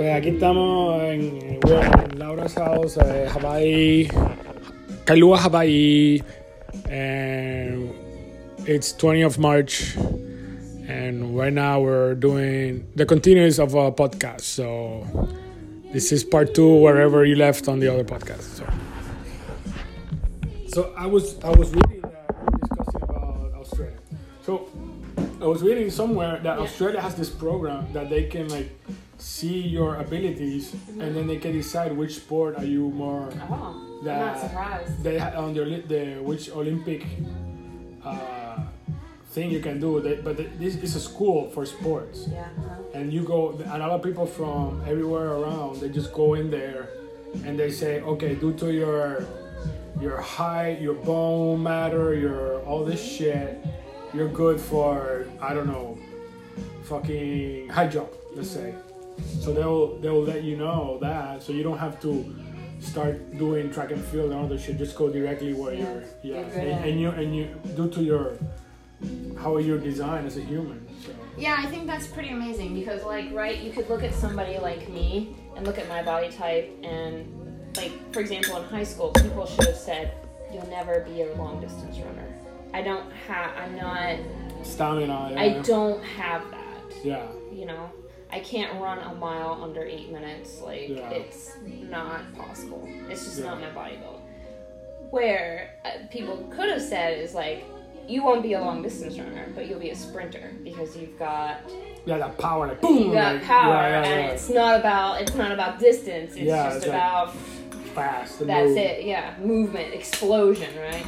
Pues aquí estamos en, en Laura's house, uh, Hawaii, Kailua, Hawaii, and it's 20th of March. And right now we're doing the continuance of a podcast. So this is part two, wherever you left on the other podcast. So, so I was I was reading that we were discussing about Australia. So I was reading somewhere that. Australia has this program that they can like see your abilities and then they can decide which sport are you more Oh, I'm not surprised. they on the, the which Olympic uh, thing you can do. They, but this is a school for sports, Yeah. uh, and you go. A lot of people from everywhere around. They just go in there, and they say, okay, due to your your height, your bone matter, your all this shit, you're good for I don't know, fucking high jump. Let's say. So they'll they'll let you know that, so you don't have to start doing track and field and other shit. Just go directly where Yeah, you're, yeah, and, and you and you due to your how you're designed as a human. So Yeah, I think that's pretty amazing because, like, right, you could look at somebody like me and look at my body type, and, like, for example, in high school, people should have said, You'll never be a long distance runner. I don't have, I'm not, stamina. Yeah. I don't have that. Yeah, you know i can't run a mile under eight minutes like Yeah. it's not possible it's just Yeah. not my body build where uh, people could have said is like you won't be a long distance runner but you'll be a sprinter because you've got yeah, that power, like boom, you got like, power yeah, and it's not about it's not about distance it's just it's like about fast. that's move. it yeah movement explosion right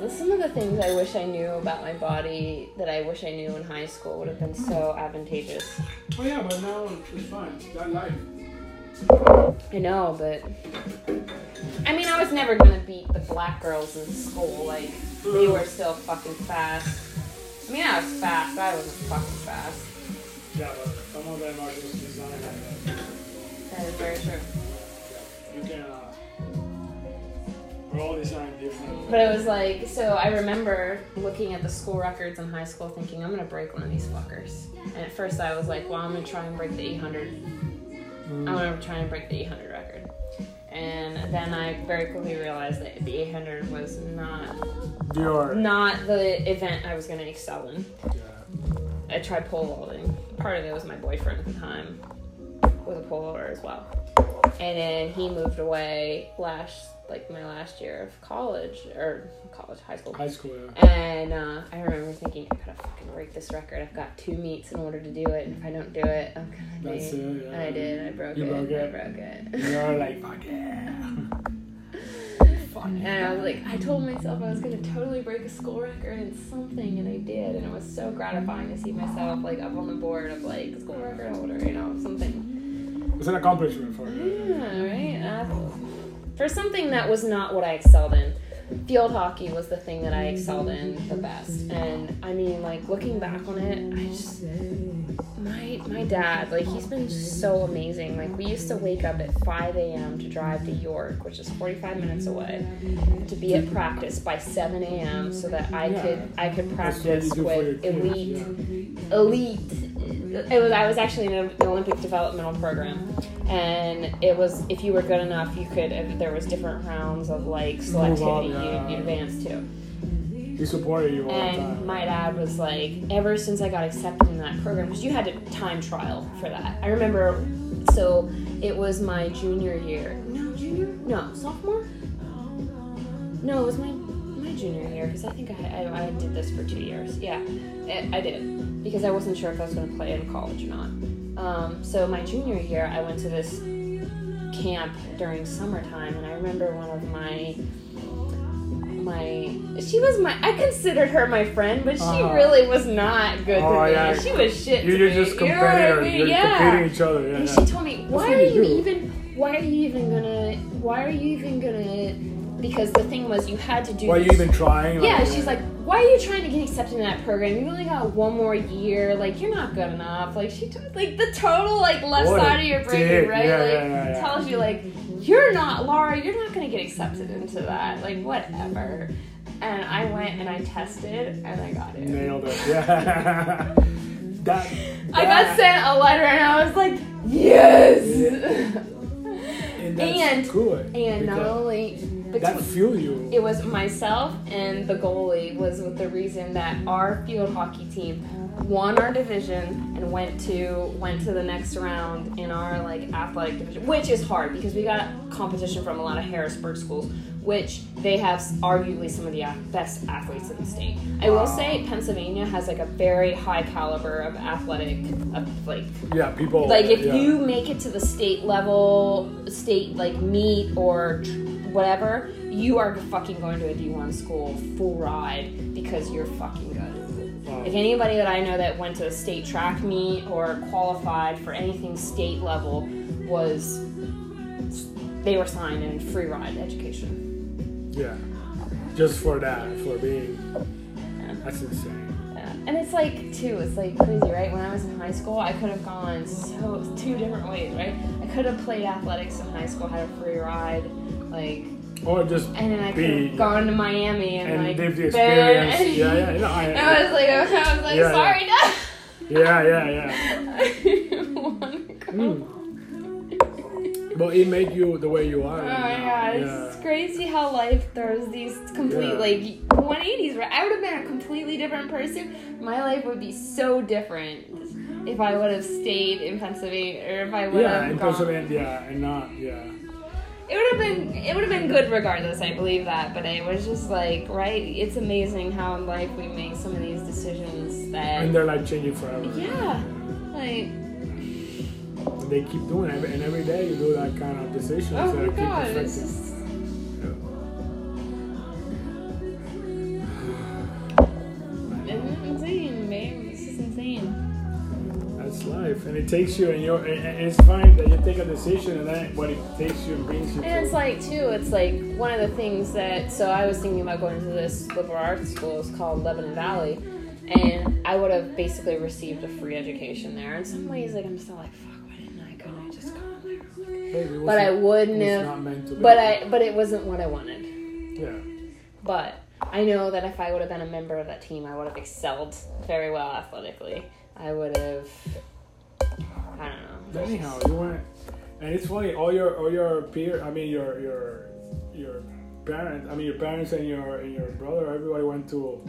So some of the things I wish I knew about my body that I wish I knew in high school would have been so advantageous. Oh yeah, but now it's fine. That life. I know, but I mean, I was never gonna beat the black girls in school. Like they were still fucking fast. I mean, I was fast. but I wasn't fucking fast. Yeah, but some of them are just designed like that. That is very true. You can. Uh, we're all designed different. But it was like, so I remember looking at the school records in high school, thinking I'm gonna break one of these fuckers. And at first I was like, well, I'm gonna try and break the 800 mm. I'm gonna try and break the 800 record. And then I very quickly realized that the 800 was not Your. not the event I was gonna excel in. Yeah. I tried pole vaulting. Part of it was my boyfriend at the time was a pole vaulter as well. And then he moved away last like my last year of college or college high school. High school. Yeah. And uh, I remember thinking, I gotta fucking break this record. I've got two meets in order to do it, and if I don't do it, I'm gonna That's be. it. Yeah. And I did. I broke You it. broke I broke it. You're like fuck yeah. Fuck And I was like, I told myself I was gonna totally break a school record in something, and I did, and it was so gratifying to see myself like up on the board of like school record holder, you know, something. It's an accomplishment for you. Yeah, right. For something that was not what I excelled in. Field hockey was the thing that I excelled in the best, and I mean, like looking back on it, I just my my dad, like he's been so amazing. Like we used to wake up at 5 a.m. to drive to York, which is 45 minutes away, to be at practice by 7 a.m. so that I could I could That's what you practice do for your with elite elite. It was I was actually in an Olympic developmental program, and it was if you were good enough, you could. There was different rounds of like selectivity you, you'd advance to. He supported you all the And time. my dad was like, ever since I got accepted in that program, because you had to time trial for that. I remember, so it was my junior year. No, junior? No, sophomore? No, it was my my junior year because I think I, I I did this for two years. Yeah, I, I did because I wasn't sure if I was going to play in college or not. Um, so my junior year, I went to this camp during summertime, and I remember one of my my she was my I considered her my friend, but she Uh-huh. really was not good Oh, to me. yeah. She was shit. You're me. just You know what I competitors. mean? You're yeah. competing each other. Yeah. And she told me, "Why are you you do." even? Why are you even gonna? Why are you even gonna?" Because the thing was, you had to do. Why are you even trying? yeah, she's like, why are you trying to get accepted in that program? You only got one more year. Like, you're not good enough. Like, she took like the total like left What side of your brain, dick. right? Yeah, like, yeah, yeah, tells you like, you're not Laura. You're not gonna get accepted into that. Like, whatever. And I went and I tested and I got it. nailed it. Yeah. that I got sent a letter and I was like, yes. and that's and- good. and not only that between, feel you. it was myself and the goalie was the reason that our field hockey team won our division and went to went to the next round in our like athletic division, which is hard because we got competition from a lot of Harrisburg schools, which they have arguably some of the best athletes in the state. I will say Pennsylvania has like a very high caliber of athletic, of like yeah, people. like if yeah. you make it to the state level state like meet or tr- whatever you are fucking going to a d1 school full ride because you're fucking good Wow. if anybody that i know that went to a state track meet or qualified for anything state level was they were signed in free ride education yeah, just for that, for being. Yeah. That's insane. Yeah. And it's like too, it's like crazy, right? When I was in high school, I could have gone so two different ways, right? I could have played athletics in high school, had a free ride, like, Or just and then I could have gone to Miami and, and like live the experience. yeah, yeah, no, I, I was like, I was like, Yeah, sorry, yeah, yeah, yeah. no. I didn't wanna go. Mm. But it made you the way you are. Oh my now. god, Yeah. it's crazy how life throws these complete Yeah. like 180s, right? I would have been a completely different person. My life would be so different if I would have stayed in Pennsylvania or if I would Yeah, have in gone. Pennsylvania, yeah, and not, yeah. It would have been it would have been good regardless, I believe that, but it was just like, right? It's amazing how in life we make some of these decisions that And they're like changing forever. Yeah. Like they keep doing it, and every day you do that kind of decisions oh my god, it's just life, and it takes you, and you're, and it's fine that you take a decision, and then what it takes you and brings you. And it's like too, it's like one of the things that so I was thinking about going to this liberal arts school. It's called Lebanon Valley, and I would have basically received a free education there. In some ways, like I'm still like, fuck, why didn't I? Couldn't I just gone there? Maybe But I wouldn't have. not meant to be. But I, but it wasn't what I wanted. yeah, But I know that if I would have been a member of that team, I would have excelled very well athletically. I would have. I don't know. Anyhow, you went, and it's funny. All your, all your peer, I mean, your, your, your parents. I mean, your parents and your, and your brother. Everybody went to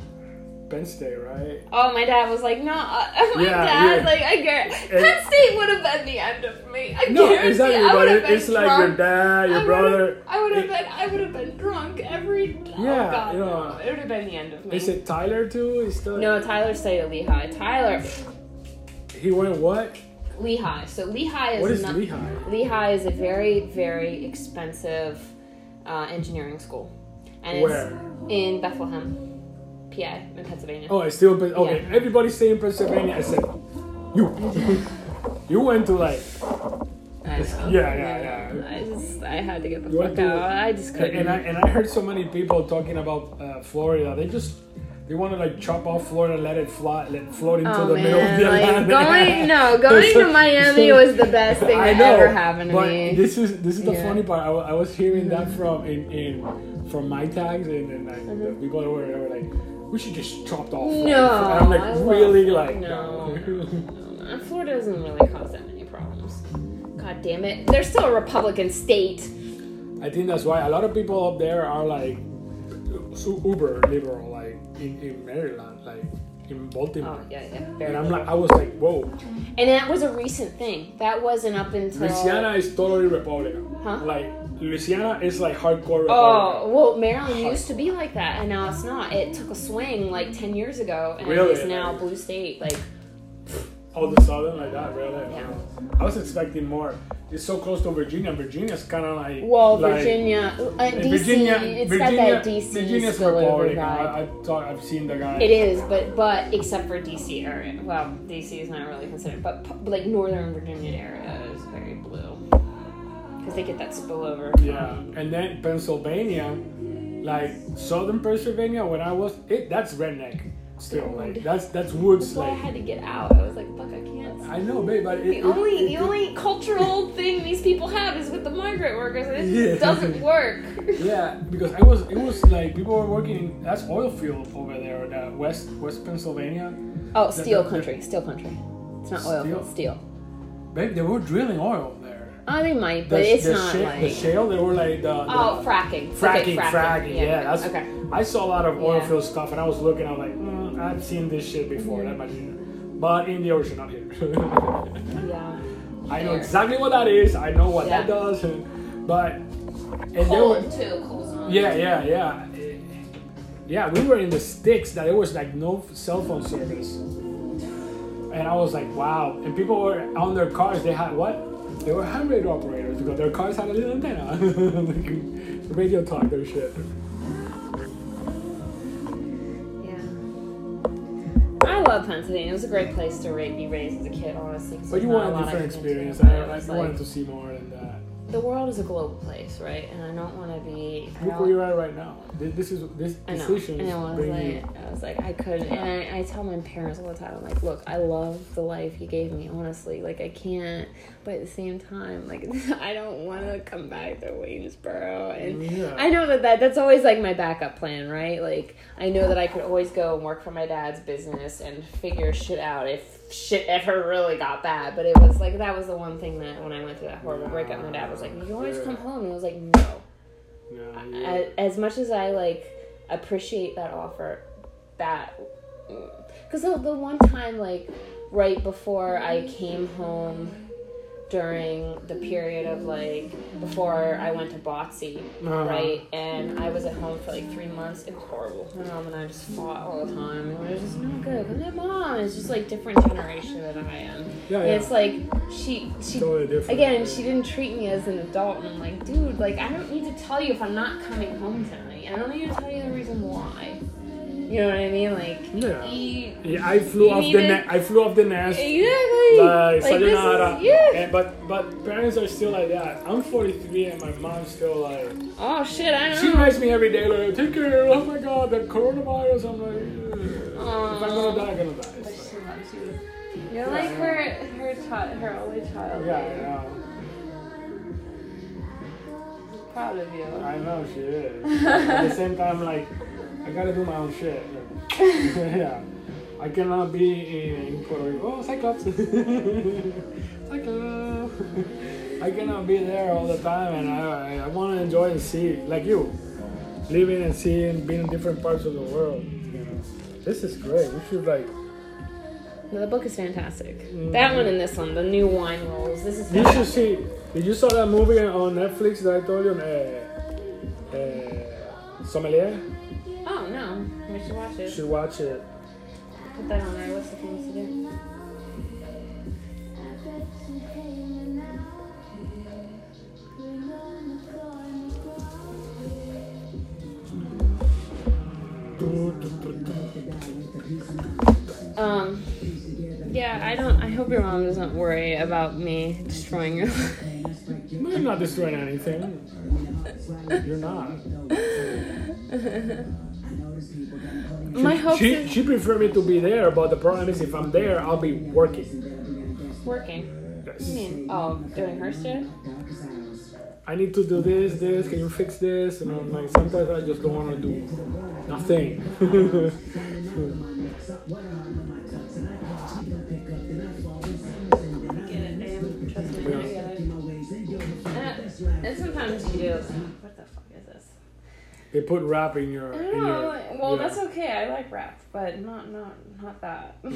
Penn State, right? Oh, my dad was like, no. Uh, my Yeah, dad's yeah. like, I get. And- Penn State would have been the end of me. I No, guarantee exactly. I But would have it, been it's like your dad, your I brother. I would have been. I would have been drunk every. Oh Yeah, God, you know. no. It would have been the end of me. Is it Tyler too? Is still No, Tyler stayed at Lehigh. Tyler, He went what? Lehigh. So Lehigh is What is not, Lehigh? Lehigh is a very, very expensive uh, engineering school, and Where? it's in Bethlehem, PA, in Pennsylvania. Oh, it's still Pen- okay. Yeah. Everybody stay in Pennsylvania except you. you went to like, I know. yeah, yeah, yeah. I just, I had to get the You went fuck to- out. I just couldn't. and I and I heard so many people talking about uh, Florida. They just they want to like chop off Florida, and let it fly, let it float into Oh the middle of man, the like Atlantic. going no, going to Miami was the best thing I that know, ever happened to me. this is this is the Yeah. Mm-hmm. funny part. I, I was hearing that from in, in from my tags and, and like the people that were, were like, we should just chop off. Mm-hmm. No, and I'm like I love- really like no. no. Florida doesn't really cause that many problems. God damn it, they're still a Republican state. I think that's why a lot of people up there are like uber liberal, in, in Maryland, like in Baltimore. Oh yeah, yeah. Very And I'm like, I was like, whoa. and that was a recent thing. That wasn't up until. Louisiana is totally Republican. Huh? Like Louisiana is like hardcore oh, Republican. Oh well, Maryland used to be like that, and now it's not. It took a swing like ten years ago, and Really? it's now blue state. Like All a sudden, like that, really. Yeah. I was expecting more. It's so close to Virginia. Virginia's kind of like. well, like- Virginia, uh, DC, Virginia, it's Virginia, got that DC Virginia's Republican. I, I thought I've seen the guy. It is, but but except for DC area. Well, DC is not really considered, but p- like Northern Virginia area is very blue because they get that spillover. Yeah, and then Pennsylvania, like Southern Pennsylvania, when I was it, that's redneck still. Like that's that's woods. So I had to get out. I was like, fuck, I can't. I know, babe, but it, The it- only it- the it- only cultural thing these people have is with the migrant workers, and it Yeah. doesn't work. Yeah, because I was it was like people were working. That's oil field over there, that West West Pennsylvania. Oh, The- steel the- country, steel country. It's not oil Steel? steel. Babe, they were drilling oil there. Oh, they might, The, but it's the not sha- like. the shale. They were like the, the oh, fracking. fracking, Okay, fracking. Yeah, that's. okay. I saw a lot of oil Yeah. field stuff, and I was looking. I was like, mm, I've seen this shit before. Mm-hmm. That much, but in the ocean, not here. Yeah. I know exactly what that is. I know what that does, but and they were, Cold too. Cold zone. yeah, yeah, yeah, yeah. We were in the sticks that there was like no cell phone service, and I was like, wow. And people were on their cars. They had what? They were ham radio operators because their cars had a little antenna, like, radio talk their shit. I love Pennsylvania. It was a great place to ra- be raised as a kid, honestly. But you there's not want a different experience. I, I you like- wanted to see more than that. The world is a global place, right? And I don't want to be. I Look where you're at right now. This, is this I decision And is I was you. like, I was like, I could, and I, I tell my parents all the time, I'm like, look, I love the life you gave me, honestly. Like, I can't, but at the same time, like, I don't want to come back to Waynesboro. And Yeah. I know that, that that's always like my backup plan, right? Like, I know that I could always go and work for my dad's business and figure shit out if shit ever really got bad. But it was like, that was the one thing that when I went through that horrible breakup, my dad was like, you always come home. And I was like, no Yeah, a- yeah. as much as I like appreciate that offer, that mm, because the, the one time like right before I came home during the period of like before I went to Botsy, Uh-huh. right, and I was at home for like three months. It was horrible. My mom and I just fought all the time. It was just not good. Cause my mom is just like different generation than I am. Yeah, yeah. it's like she she Totally different. again she didn't treat me as an adult and i'm like dude like i don't need to tell you if i'm not coming home tonight i don't need to tell you the reason why you know what i mean like Yeah. you, Yeah, I flew off need the it. ne- I flew off the nest. exactly Like, like this sayonara. is, yeah And, but but parents are still like that. I'm 43 and my mom's still like. oh shit i know. She know writes me every day like, take care. Oh my god, the coronavirus. I'm like, "Ugh. if I'm gonna die, I'm gonna die. But So, she loves you. You're like her, her child, her only child. yeah, I know. Proud of you. I know she is. At the same time, like, I gotta do my own shit. yeah. I cannot be in Puerto Rico. Oh, Cyclops. Cyclops. I cannot be there all the time, and I, I, I want to enjoy and see, like you, living and seeing, being in different parts of the world. You know, this is great. We should like. No, the book is fantastic. That one and this one, the new wine rolls. This is You should see. Did you saw that movie on Netflix that I told you? Uh, uh, Sommelier. Oh no, we should watch it. should watch it. Put that on our list of things to do. Um, yeah, I don't. I hope your mom doesn't worry about me destroying your life. You're not destroying anything. You're not. My hopes She, is she prefer me to be there, but the problem is if I'm there, I'll be working. working. Do you mean? Oh, doing her shit? I need to do this, this. Can you fix this? And I'm like, sometimes I just don't want to do nothing. Get it, babe. Trust me, I get it. And, and sometimes you do. What the fuck is this? They put rap in your. I In your. Well, yeah. that's okay. I like rap, but not not not that.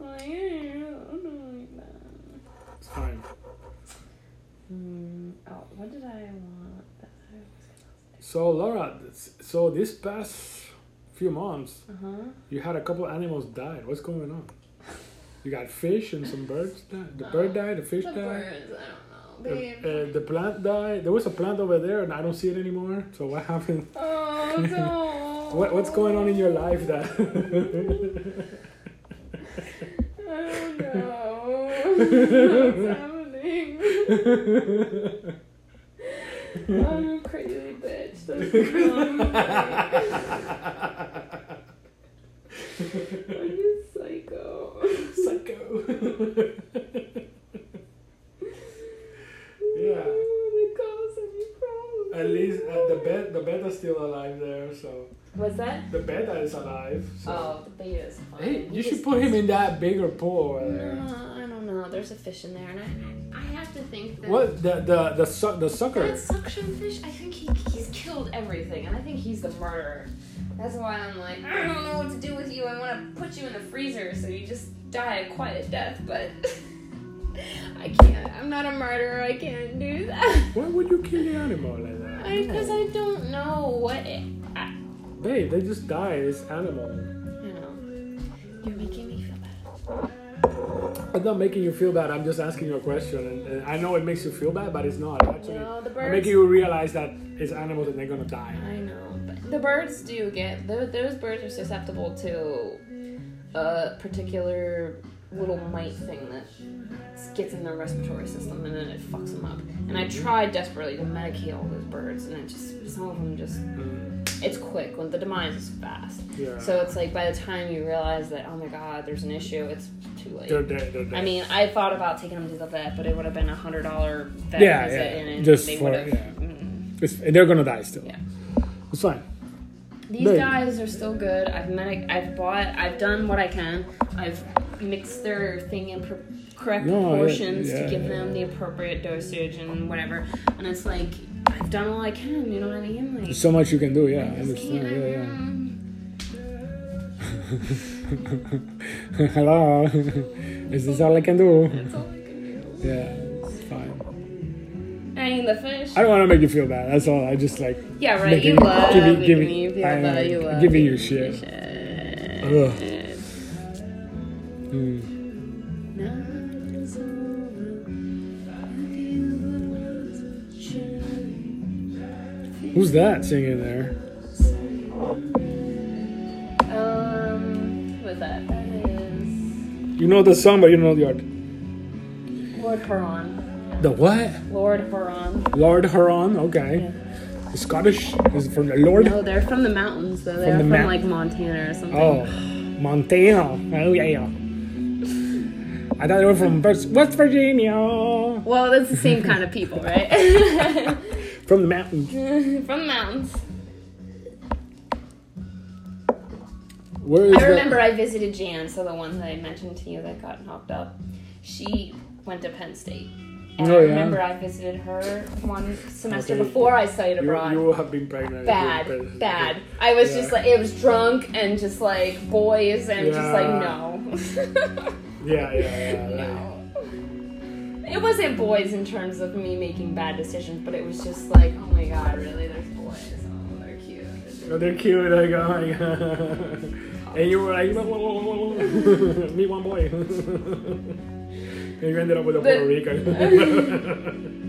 Mm, like, I don't like that. it's fine. Hmm. Oh, what did I want? That I was So Laura, so this past few months. Uh huh. you had a couple animals died. What's going on? You got fish and some birds died. The bird died. The fish The died. birds. I don't know, babe. uh, the plant died. There was a plant over there, and I don't see it anymore. So what happened? oh no. What, what's going on in your life that? I don't know. What's happening? I'm a crazy bitch. That's. Are you psycho? Psycho. yeah. Would cause any problems? At least uh, the bed, the betta still alive there. So What's that? the betta is alive. So. Oh, the he is fine. Hey, He you should put him in that bigger pool over No, there. I don't know. There's a fish in there, and I, I have to think that. What the the the su- the sucker? That suction fish, I think he, he's killed everything, and I think he's the murderer. That's why I'm like, I don't know what to do with you. I want to put you in the freezer so you just die a quiet death, but I can't. I'm not a murderer. I can't do that. Why would you kill the animal like that? Because I, don't know what it. I, Babe, they just die. It's animal. you know, you're making me feel bad. I'm not making you feel bad. I'm just asking you a question, and, and I know it makes you feel bad, but it's not. Actually, No, the birds. I'm making you realize that it's animals and they're gonna die. I know, but the birds do get tho- those birds are susceptible to a particular little mite thing that gets in their respiratory system and then it fucks them up. And I tried desperately to medicate all those birds, and it just some of them just it's quick when the demise is fast. yeah. So it's like by the time you realize that oh my god, there's an issue, it's too late. they're dead. They're dead. I mean, I thought about taking them to the vet, but it would have been a hundred dollar vet Yeah, visit, yeah, and just they for- would have. yeah. mm. It's, they're gonna die still. Yeah. It's fine. These guys are still good. I've met, I've bought, I've done what I can. I've mixed their thing in pro- correct No, proportions yeah, to give yeah. them the appropriate dosage and whatever. And it's like I've done all I can. You know what I mean? Like There's so much you can do. Yeah, I just understand. can't- Yeah, yeah. Hello. Is this all I can do? That's all I can do. Yeah. I mean, the fish. I don't want to make you feel bad. That's all. I just like Yeah, right. making- You love giving- making giving- me feel I bad. You love you making me shit. shit. Ugh. Mm. Night is over, and you was shining. Who's that singing there? Um, who is that? That is You know the song, but you know the art. Lord Huron. The what? Lord Huron. Lord Huron. Okay. The Scottish. Is from the Lord? No, they're from the mountains, though. They're the from, mount- like Montana or something. Oh, Montana. Oh yeah. I thought they were from West West Virginia. Well, that's the same kind of people, right? From the mountains. from the mountains. Where is I that? remember I visited Jan, so the one that I mentioned to you that got knocked up. She went to Penn State. And Oh, I yeah. remember I visited her one semester Okay. before I studied abroad. you will have been pregnant. bad, bad. I was Yeah. just like, it was drunk and just like boys and just like, no. Yeah, yeah, yeah. no. It wasn't boys in terms of me making bad decisions, but it was just like, oh my god, really? There's boys. Oh, they're cute. Oh, they're cute. Like, oh my god. And you were like, me one boy. And you ended up with a But- Puerto Rican.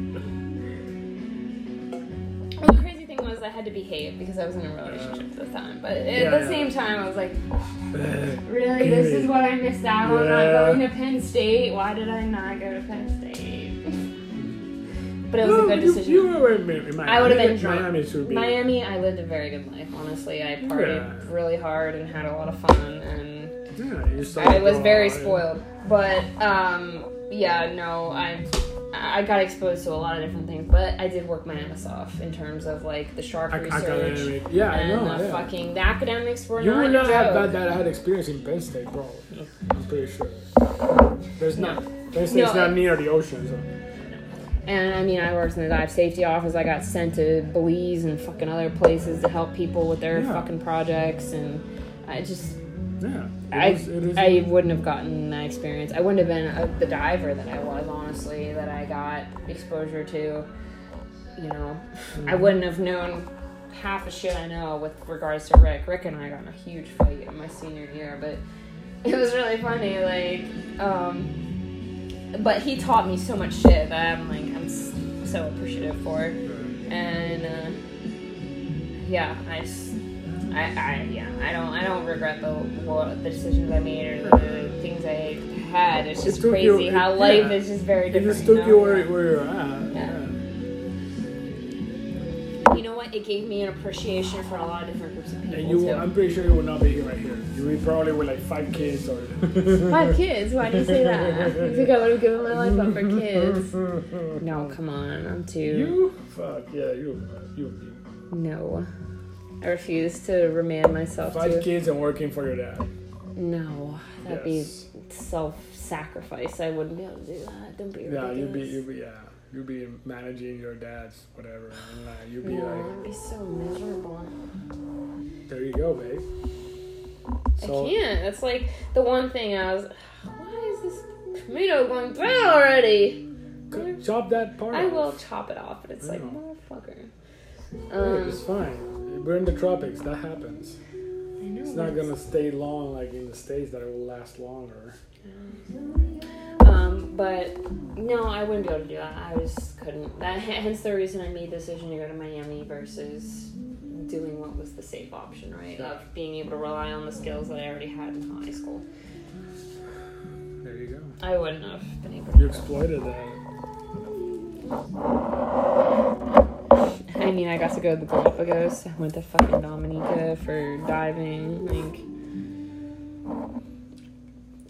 Well, the crazy thing was I had to behave because I was in a relationship at the time. But at Yeah, the yeah. same time, I was like, really? This is what I missed out on not going to Penn State? Why did I not go to Penn State? but it was No, a good you- decision. You, were in Miami. I would have been drunk. Miami should be. Miami, I lived a very good life. Honestly, I partied Yeah. really hard and had a lot of fun, and Yeah, you saw I was very spoiled. But um, yeah, no, I I got exposed to a lot of different things, but I did work my ass off in terms of like the shark Ac- research academic. Yeah, I know. the yeah. fucking the academics were You not would not have that that I had experience in Penn State, bro. I'm pretty sure. There's No. not. Penn State's No, not near the ocean, so. And I mean, I worked in the dive safety office. I got sent to Belize and fucking other places to help people with their Yeah. fucking projects, and I just Yeah. I, is- I wouldn't have gotten that experience. I wouldn't have been uh the diver that I was, honestly, that I got exposure to. You know, I Mm-hmm. wouldn't have known half the shit I know with regards to Rick. Rick and I got in a huge fight in my senior year, but it was really funny. Like, um, but he taught me so much shit that I'm like, I'm so appreciative for. And uh, yeah, I, s- I, I- yeah, I don't, I don't regret the what, the decisions I made or the things I had. It's just took crazy you- how it- life yeah. is just very It different. just took know? you where, where you're at. Yeah. Yeah. You know what? It gave me an appreciation for a lot of different groups of people And you, too. I'm pretty sure you will not be here right here. You will probably with like five kids or. Five kids? Why do you say that? You think I would have given my life up for kids? No, come on. I'm too. You? Fuck yeah, you. You. No. I refuse to remand myself Five to. kids and working for your dad. No, that'd Yes. be self-sacrifice. I wouldn't be able to do that. Don't be Ridiculous. Yeah, you'd be, you'd be, yeah, you'd be managing your dad's whatever, and uh, you'd be no, like, I'd be so miserable. there you go, babe. So, I can't. That's like the one thing I was. Why is this tomato going through already? chop that part. I off. will chop it off, but it's like Yeah. motherfucker. Hey, Um, it's fine. We're in the tropics. That happens. I know. It's not gonna stay long like in the states. That it will last longer. Um, but no, I wouldn't be able to do that. I just couldn't. That hence the reason I made the decision to go to Miami versus doing what was the safe option, right? Yeah. Of being able to rely on the skills that I already had in high school. There you go. I wouldn't have been able to. You exploited that. I mean, I got to go to the Galapagos. I went to fucking Dominica for diving. Like,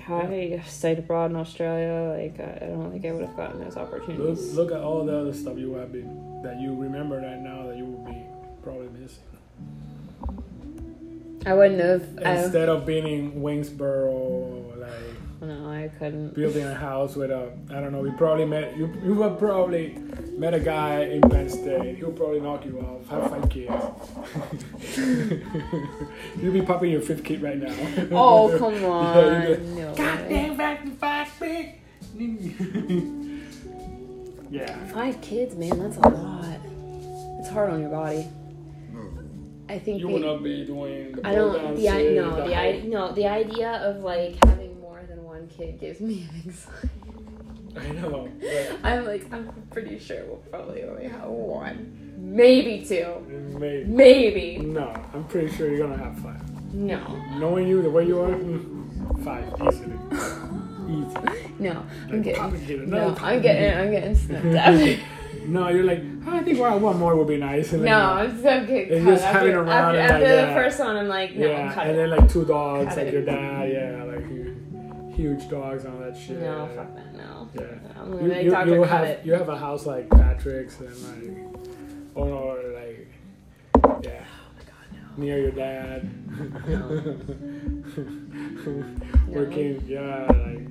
I stayed abroad in Australia. Like, I I don't think I would have gotten those opportunities. look at all the other stuff you have been that you remember right now that you will be probably missing. I wouldn't have. I, Instead of being in Waynesboro, like no, I couldn't. building a house with a, I don't know. You probably met you. You have probably met a guy in Penn State. He'll probably knock you off. Have five kids. You'll be popping your fifth kid right now. Oh come Yeah, on! you no way. Goddamn back to five big. yeah. Five kids, man. That's a lot. It's hard on your body. I think You the- will not be doing. The I don't. program The I no. The I no. The idea of like having more than one kid gives me anxiety. I know. but I'm like, I'm pretty sure we'll probably only have one, maybe two, Maybe. maybe No, I'm pretty sure you're gonna have five. no, Knowing you the way you are, mm, five easily. Easy. no. I'm getting Complicated. no. No, I'm getting I'm getting snipped at. No, you're like, I think one, one more would be nice. And then, No, I'm just gonna get It's cut. just having after, around after, and after like the that. first one, I'm like, no, yeah, cut and it. then like two dogs, Cut like it. your dad, yeah, like huge dogs and all that shit. no, fuck that, no. Yeah. I'm You, make you, you have it. you have a house like Patrick's and like, oh, or like, yeah, Oh my god, no. near your dad. No. Working, yeah, like.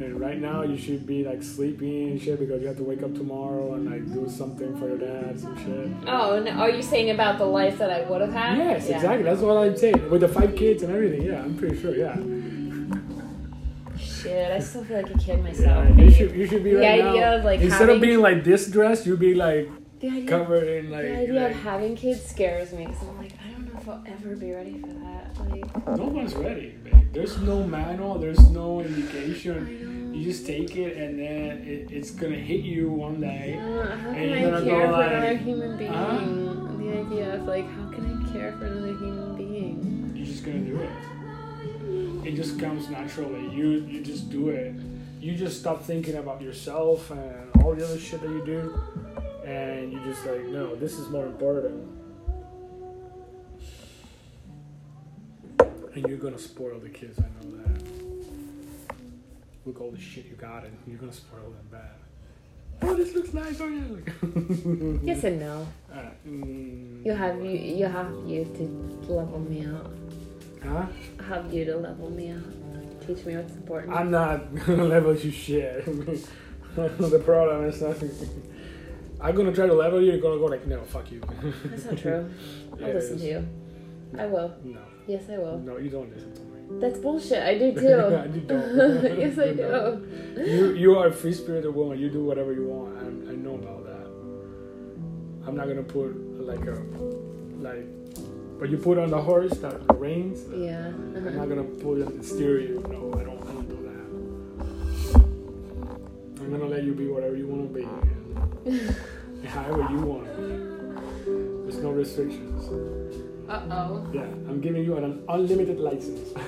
And right now you should be like sleeping and shit because you have to wake up tomorrow and like do something for your dad, some shit. Oh, no, are you saying about the life that I would have had? Yes, Yeah. exactly. That's what I'm saying. With the five kids and everything, yeah, I'm pretty sure, yeah. Shit, I still feel like a kid myself. Yeah, you should you should be The right idea now. of, like, Instead of being like this dressed, you'd be like the idea, covered in like. the idea like of having kids scares me because I'm like, I don't know if I'll ever be ready for that. Like, no one's ready, babe. There's no manual. There's no indication. You just take it, and then it, it's gonna hit you one day. uh, how And can you're I care for another human being? huh? The idea of like, how can I care for another human being? You're just gonna do it. It just comes naturally. You you just do it. You just stop thinking about yourself and all the other shit that you do, and you just like, no, this is more important. And you're gonna spoil the kids. I know that. Look all the shit you got, and you're gonna spoil them bad. Oh, this looks nice. Yeah. Like, Yes and no. Uh, mm, You have you you have you to level me out. Huh? Have you to level me out. Teach me what's important. I'm not gonna level you shit. the problem is not. I'm gonna try to level you. You're gonna go like, no, fuck you. That's not true. I'll listen to you. I will. No, Yes, I will. no, you don't listen to me. That's bullshit. I do you too. don't. yes, I You don't. do. You you are a free spirited woman. You do whatever you want. I, I know about that. I'm not gonna put like a like, but you put on the horse that the reins. Yeah. I'm not gonna put on the steering. No, I don't. I don't do that. I'm gonna let you be whatever you want to be, and, however you want. There's no restrictions. Uh oh. Yeah, I'm giving you an unlimited license.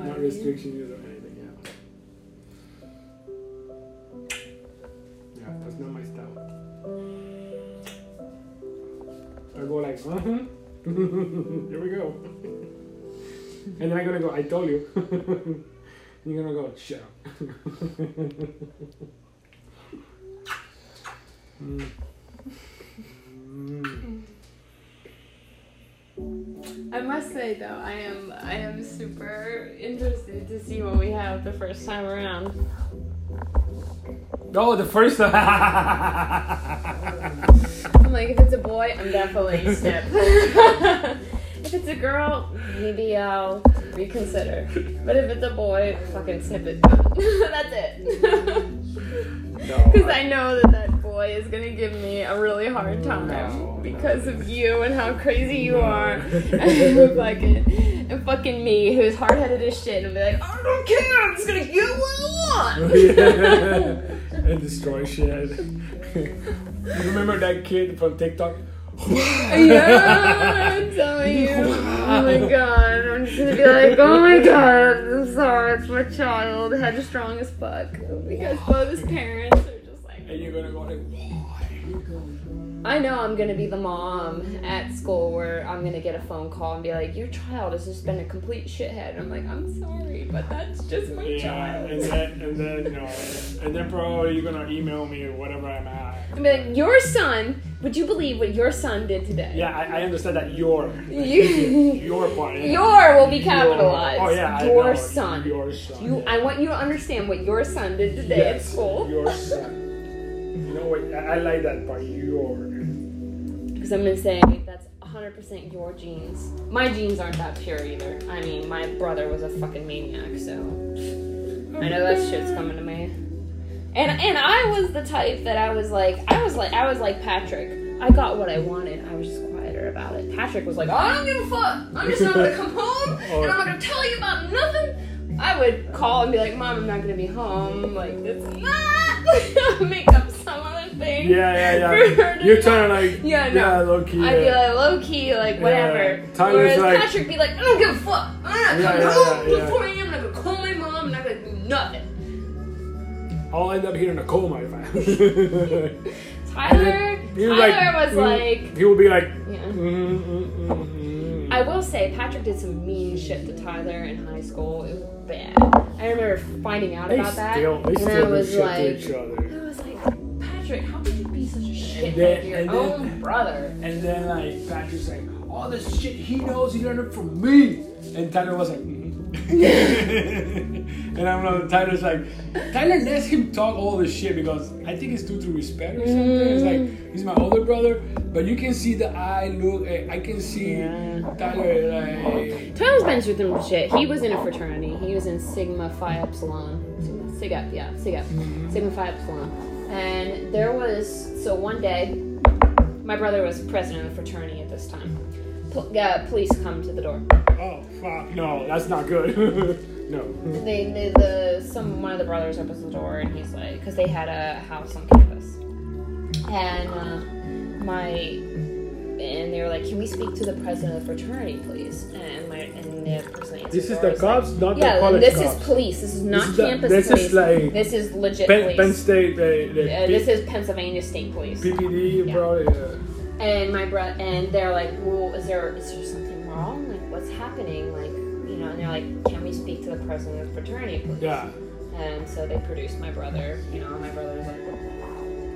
Not restriction and then I'm gonna go. I told you. and you're gonna go. Shut up. mm. Mm. I must say though, I am I am super interested to see what we have the first time around. Oh, the first time. I'm like, if it's a boy, I'm definitely snip. If it's a girl, maybe I'll reconsider. But if it's a boy, fucking snip it. That's it. Because I know that that boy is gonna give me a really hard time No. because of you and how crazy you are, and fucking, and fucking me, who's hard headed as shit, and be like, I don't care, I'm just gonna get what I want. and destroy shit. you remember that kid from TikTok? Yeah, I'm telling you. Oh my god, I'm just gonna be like, oh my god, I'm sorry, it's my child, headstrong as fuck, because both his parents are just like. And you're gonna go like, why? I know I'm gonna be the mom at school where I'm gonna get a phone call and be like, "Your child has just been a complete shithead." I'm like, "I'm sorry, but that's just my Yeah, child." and then and then you know, and then probably you're gonna email me or whatever I'm at. And be like, "Your son, would you believe what your son did today?" Yeah, I, I understand that your You, your part. yeah. your will be Your- capitalized. Oh yeah, I your son. Your son. You, yeah. I want you to understand what your son did today at Yes, school. Your son. You know what? I, I like that part. Your. Because I'm gonna say that's 100% your genes. My genes aren't that pure either. I mean, my brother was a fucking maniac, so I know that shit's coming to me. And and I was the type that I was like, I was like, I was like Patrick. I got what I wanted. I was just quieter about it. Patrick was like, I don't give a fuck. I'm just not gonna come home, and I'm not gonna tell you about nothing. I would call and be like, Mom, I'm not gonna be home. Like it's not make up thing. Yeah, yeah, yeah. You're trying to like. Yeah, no. Yeah, low key. I'd be like low key, like whatever. Yeah. Tyler's Whereas like- Patrick be like, I don't give a fuck. I'm not Yeah, coming yeah, home yeah, yeah. before I am. I'm not gonna call my mom. I'm not gonna do nothing. I'll end up here in a coma if I. Tyler, Tyler was mm, like, he would be like. yeah. Mm, mm, mm, mm. I will say, Patrick did some mean shit to Tyler in high school. It was bad. I remember finding out They about that, still, and I was like, Patrick, how could you be such a shithead then- to your and then- own brother? And then like Patrick's like, all this shit he knows, he learned it from me. And Tyler was like, mm and I'm like, Tyler's like, Tyler lets him talk all this shit because I think it's due to respect or something. It's like he's my older brother, but you can see the eye look. eh, I can see Yeah. Tyler like. Tyler's been through some shit. He was in a fraternity. He was in Sigma Phi Epsilon. Sigma, Sig Ep, yeah, Sig Ep. Sigma Phi Epsilon. And there was, so one day, my brother was president of the fraternity at this time. Pol- uh, police come to the door. Oh fuck! No, that's not good. no. They, they, the, some, one of the brothers opens the door and he's like, because they had a house on campus. And uh, my, and they were like, can we speak to the president of the fraternity, please? And my, and the person answered This is the was like, cops, not yeah, the college this cops. is police. This is not is the- campus this is police. like this is legit Penn, police. Penn State, the, the Uh, this is Pennsylvania State Police. PPD, Yeah. bro. Yeah. And my bro, and they're like, "Well, is there is there something wrong? Like, what's happening? Like, you know?" And they're like, "Can we speak to the president of the fraternity, please?" Yeah. And so they produced my brother. You know, my brother was like, well,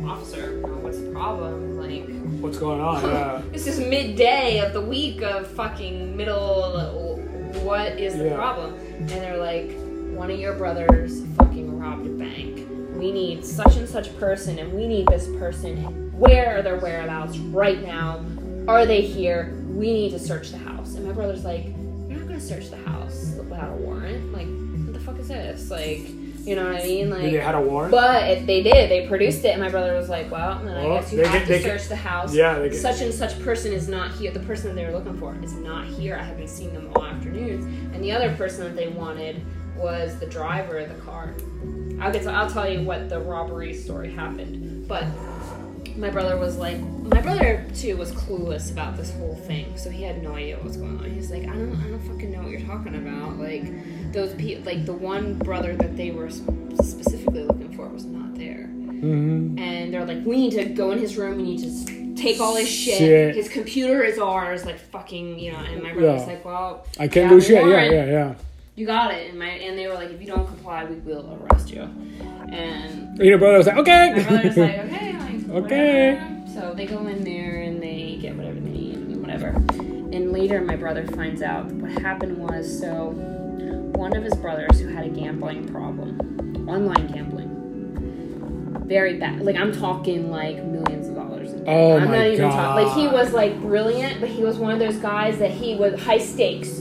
"Officer, what's the problem? Like, What's going on? Yeah. this is midday of the week of fucking middle. What is the Yeah. problem?" And they're like, "One of your brothers fucking robbed a bank. We need such and such person, and we need this person. Where are their whereabouts right now? Are they here? We need to search the house." And my brother's like, "You're not gonna search the house without a warrant. Like, what the fuck is this? Like, you know what I mean? Like." They had a warrant? But if they did, they produced it, and my brother was like, "Well, then I guess you have get- to get- search the house. Yeah, they get- such and such person is not here. The person that they were looking for is not here. I haven't seen them all afternoons. And the other person that they wanted was the driver of the car. I'll get. To, I'll tell you what the robbery story happened, but." My brother was like, my brother too was clueless about this whole thing, so he had no idea what was going on. He was like, I don't, I don't fucking know what you're talking about. Like, those people, like the one brother that they were specifically looking for was not there Mm-hmm. and they're like, we need to go in his room. We need to take all his shit. Shit. His computer is ours. Like fucking, you know. And my brother's Yeah. like, well, I can't do shit. Yeah, warrant. yeah, yeah. you got it. And my and they were like, if you don't comply, we will arrest you. And And your brother was like, okay. my brother's like, okay, like, Okay. whatever. So they go in there and they get whatever they need and whatever. and later my brother finds out what happened was so one of his brothers who had a gambling problem, online gambling, very bad. Like I'm talking like millions of dollars. Oh I'm my not even talking. Like he was like brilliant, but he was one of those guys that he was high stakes,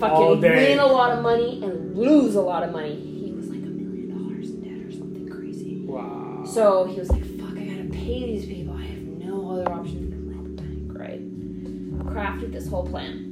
fucking win a lot of money and lose a lot of money. He was like a million dollars in debt or something crazy. Wow. So he was like, "Fuck, I gotta pay these people. I have no other option than to rob a. Right? Crafted this whole plan.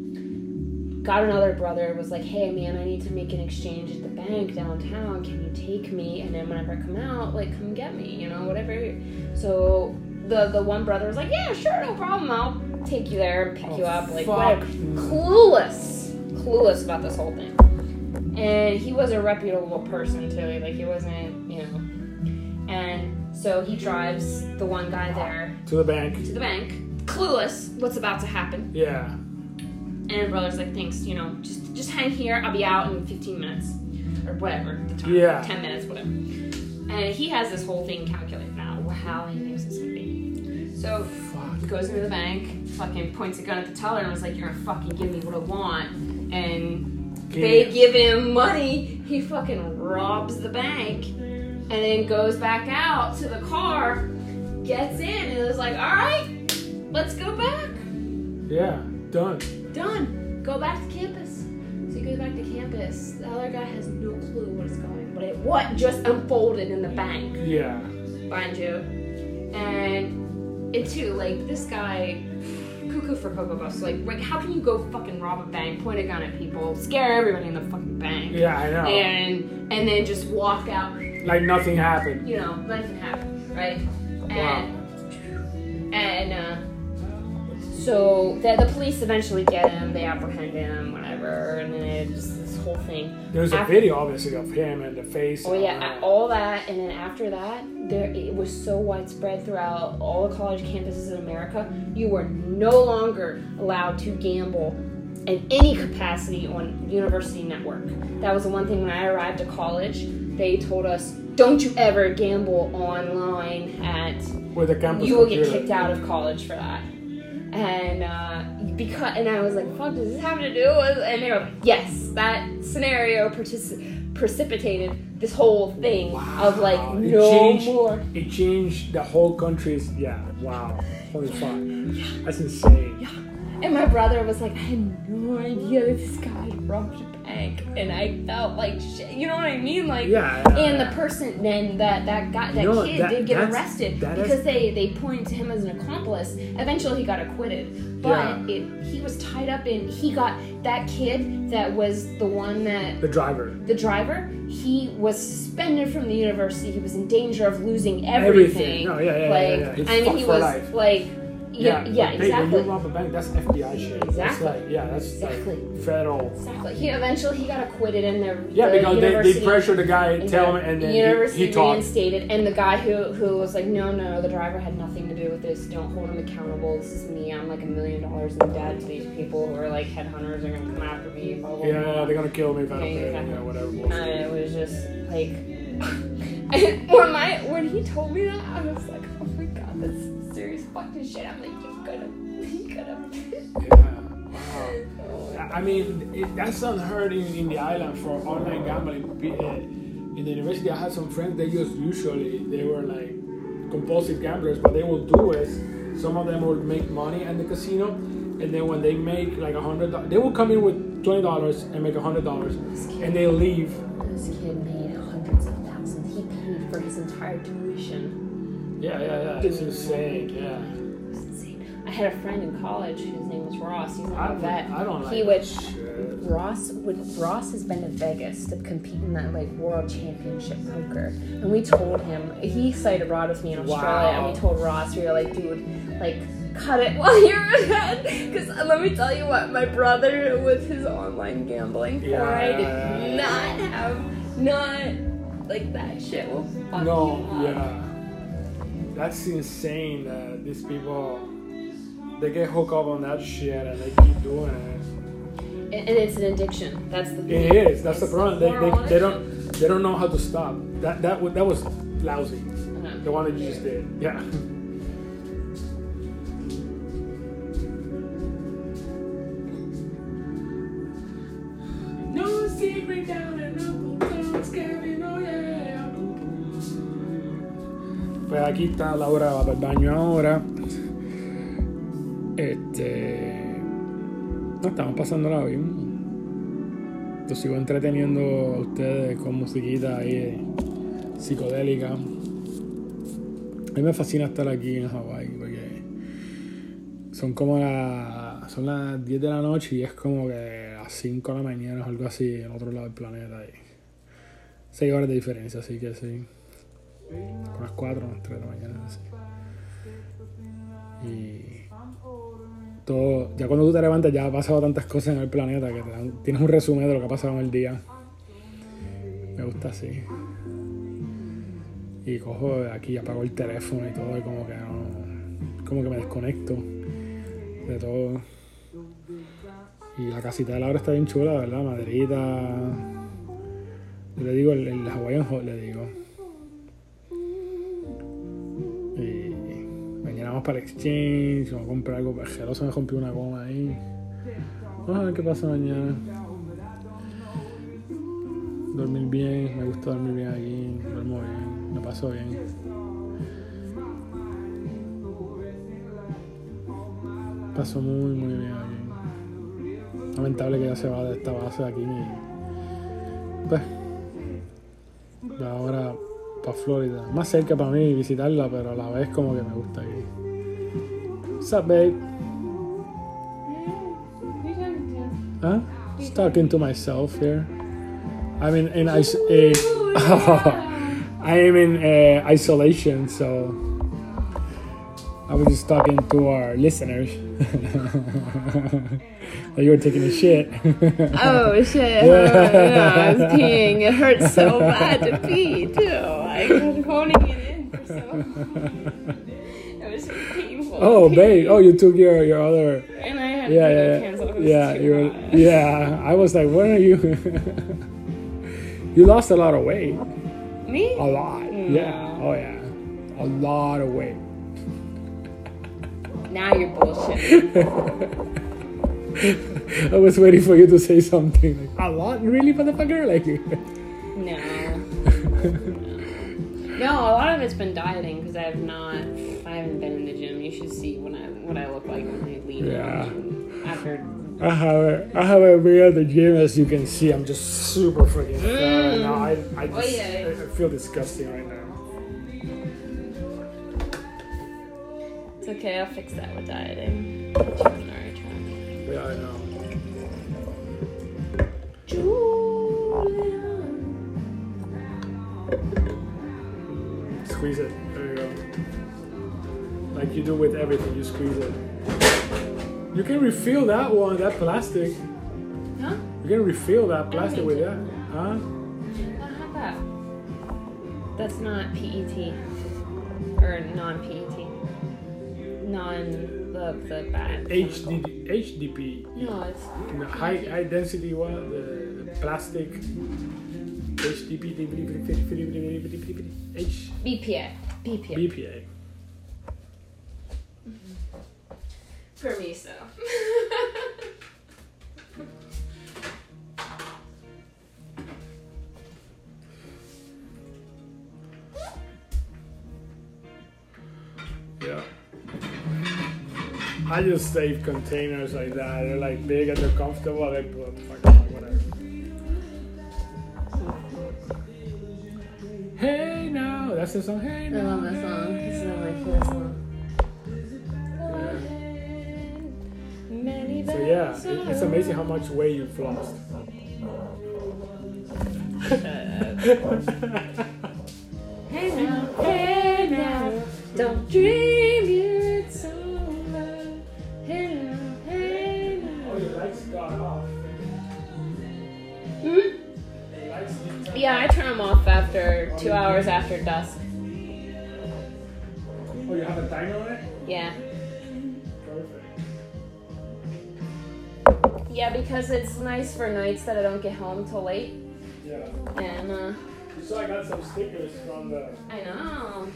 Got another brother. Was like, "Hey, man, I need to make an exchange at the bank downtown. Can you take me? And then whenever I come out, like, come get me. You know, whatever." So the the one brother was like, "Yeah, sure, no problem. I'll take you there and pick Oh, you up." Like, whatever. Clueless, clueless about this whole thing. And he was a reputable person too. Like, he wasn't, you know. And so he drives the one guy there To the bank. to the bank, clueless what's about to happen. Yeah. And brother's like, thanks, you know, just just hang here. I'll be out in 15 minutes or whatever the time, Yeah. 10 minutes, whatever. And he has this whole thing calculated out how he thinks it's gonna be. So Fuck. goes into the bank, fucking points a gun at the teller, and was like, "You're gonna fucking give me what I want." And they give him money. He fucking robs the bank, and then goes back out to the car, gets in, and is like, "All right, let's go back. Yeah. Done. Done. Go back to campus." So he goes back to campus. The other guy has no clue what is going, but it, what just unfolded in the bank Yeah. mind you. And it too, like this guy, cuckoo for cocoa puffs. Like, like, how can you go fucking rob a bank, point a gun at people, scare everybody in the fucking bank, Yeah, I know. and and then just walk out? like nothing happened. You know, nothing happened, right? Wow. And and uh, so the, the police eventually get him, they apprehend him, whatever, and then it's just this whole thing. There's a video, obviously, of him and the face. Oh yeah, all that. all that, and then after that, there it was so widespread throughout all the college campuses in America. You were no longer allowed to gamble in any capacity on university network. That was the one thing when I arrived to college. They told us, "Don't you ever gamble online at With the campus you will get kicked out of college for that. And uh, because and I was like, "Fuck, does this have to do with?" And they were like, "Yes, that scenario partic- precipitated this whole thing of like Wow, it no changed- more." It changed the whole country's. Yeah. Wow. Holy fuck. That's insane. Yeah. And my brother was like, "I had no idea that this guy robbed bank," and I felt like shit. You know what I mean? Like, Yeah. and the person then that that guy that No, kid that- did get arrested that is- because they they pointed to him as an accomplice eventually he got acquitted but Yeah. it, he was tied up in he got that kid that was the one that the driver. the driver he was suspended from the university he was in danger of losing everything, Everything. No, yeah, yeah, yeah, like yeah. He's i mean fucked he was life. like yeah yeah, but they- When exactly you rob a bank, that's FBI shit. That's Exactly. like, yeah, that's Exactly. like federal. exactly he eventually he got acquitted and the Yeah, the because they, they university- pressure the guy, And tell him, and then university he, he talked. reinstated, and the guy who who was like, no, no, the driver had nothing to do with this. Don't hold him accountable. This is me. I'm like a million dollars in debt to these people who are like headhunters. Are gonna come after me. Blah blah Yeah, blah. they're gonna kill me if I don't Yeah, pay. Yeah, whatever. And it was just like when my when he told me that, I was like, oh my god, serious fucking shit. I'm like, you could have, you could have. Yeah. Wow. I mean, it, that's unheard in, in the island for online gambling. Uh, In the university, I had some friends. They just usually they were like compulsive gamblers. but they will do is some of them will make money at the casino, and then when they make like a hundred, they will come in with twenty dollars and make a hundred dollars, and they leave. This kid made hundreds of thousands. He paid for his entire tuition. Yeah, yeah, yeah. It's insane. Yeah. It was insane. I had a friend in college whose name was Ross. He's like not a vet. I don't like He would. shit. Ross would. Ross has been to Vegas to compete in that like world championship poker, and we told him he studied abroad with me in Australia, Wow. and we told Ross we were like, dude, like. Cut it while you're ahead, because let me tell you what, my brother with his online gambling Yeah. foray did not have not like that shit will fuck No, you up. yeah. That's insane that these people they get hooked up on that shit and they keep doing it. And, and it's an addiction. That's the thing. It is. That's the It's problem. They, they, they don't they don't know how to stop. That that that was lousy. Know. The one that you just did. Yeah. aquí está Laura, va para el baño ahora. Este. No, estamos pasándola bien. Yo sigo entreteniendo a ustedes con musiquita ahí psicodélica. A mí me fascina estar aquí en Hawái porque son como las, son las 10 de la noche y es como que a 5 de la mañana o algo así en otro lado del planeta. Y 6 horas de diferencia, así que sí. Con las 4 o las 3 de la mañana, así. Y todo, ya cuando tú te levantas ya ha pasado tantas cosas en el planeta que te tienes un resumen de lo que ha pasado en el día. Me gusta así. Y cojo de aquí, apago el teléfono y todo, y como que no, como que me desconecto de todo. Y la casita de Laura está bien chula, ¿verdad? Maderita. Yo le digo el, el Hawaiian Hot, le digo. Para el exchange, vamos a comprar algo. El gelo se me rompió una goma ahí. Vamos a ver qué pasa mañana. Dormir bien, me gusta dormir bien aquí, duermo bien, me paso bien. Paso muy, muy bien aquí. Lamentable que ya se va de esta base aquí. y, Pues, de ahora para Florida. Más cerca para mí visitarla, pero a la vez como que me gusta aquí. What's up, babe? Huh? Just talking to myself here. I'm in, in is- I'm in uh, isolation, so I was just talking to our listeners. that you were taking a shit. Oh shit! Oh, yeah, I was peeing. It hurts so bad to pee too. I was holding it in for so. Oh, babe. Oh, you took your your other. And I had Yeah, yeah, cancel. Yeah. Yeah, you were, yeah. I was like, what are you? you lost a lot of weight. Me? A lot. Yeah. Oh yeah. A lot of weight. Now you're bullshit. I was waiting for you to say something like a lot, really, motherfucker. Like, No. No, a lot of it's been dieting because I've not, I haven't been in the gym. You should see when I what I look like when I leave. Yeah. After. I have I haven't been at the gym, as you can see. I'm just super freaking fat right now. I I, mm. just, Oh, yeah. I, I feel disgusting right now. It's okay. I'll fix that with dieting. She's already trying. Yeah, I know. Squeeze it. You. Like you do with everything, you squeeze it. You can refill that one, that plastic. Huh? You can refill that plastic with that, huh? I have that. That's not PET or non-PET. Non the the bad. HD, HDP. No, it's high high density one, the, the plastic HDP, H BPA. BPA. For me, so. Yeah. I just save containers like that. They're like big and they're comfortable. I put fucking whatever. Hey now, that's the song. Hey I love that song. This is my favorite song. Many So yeah, it- it's amazing how much weight you've lost. Hey now, hey now, don't dream it's over. Hey now, hey now. Oh, your lights got off. Hmm? Your lights didn't turn Yeah, I turn them off after two hours after dusk. Oh, you have a timer on it? Yeah. Yeah, because it's nice for nights that I don't get home till late. Yeah. And, uh, So I got some stickers from the. I know.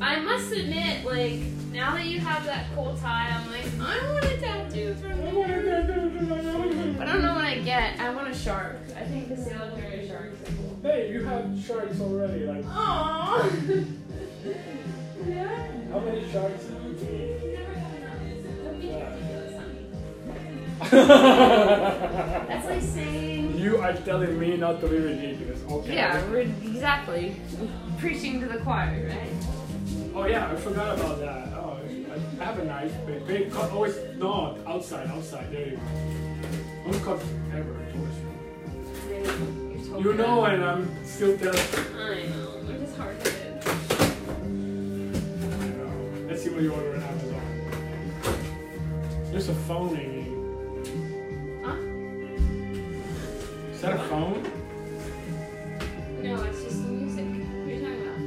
I must admit, like, now that you have that cool tie, I'm like, I want a tattoo from there. But I don't know what I get. I want a shark. I think the sailor sharks are cool. Hey, you have sharks already. Like, Aww. How many sharks That's like saying. You are telling me not to be ridiculous. Okay. Yeah, exactly preaching to the choir, right? Oh yeah, I forgot about that. Oh, I have a knife. Big, big cut. Oh, Always no outside, outside. There you go. Don't cut ever towards me. You know, and I'm still telling. I know. I'm just hard headed. I know. Let's see what you order on Amazon. There's a phone ringing. Is that a phone? No, it's just the music. What are you talking about?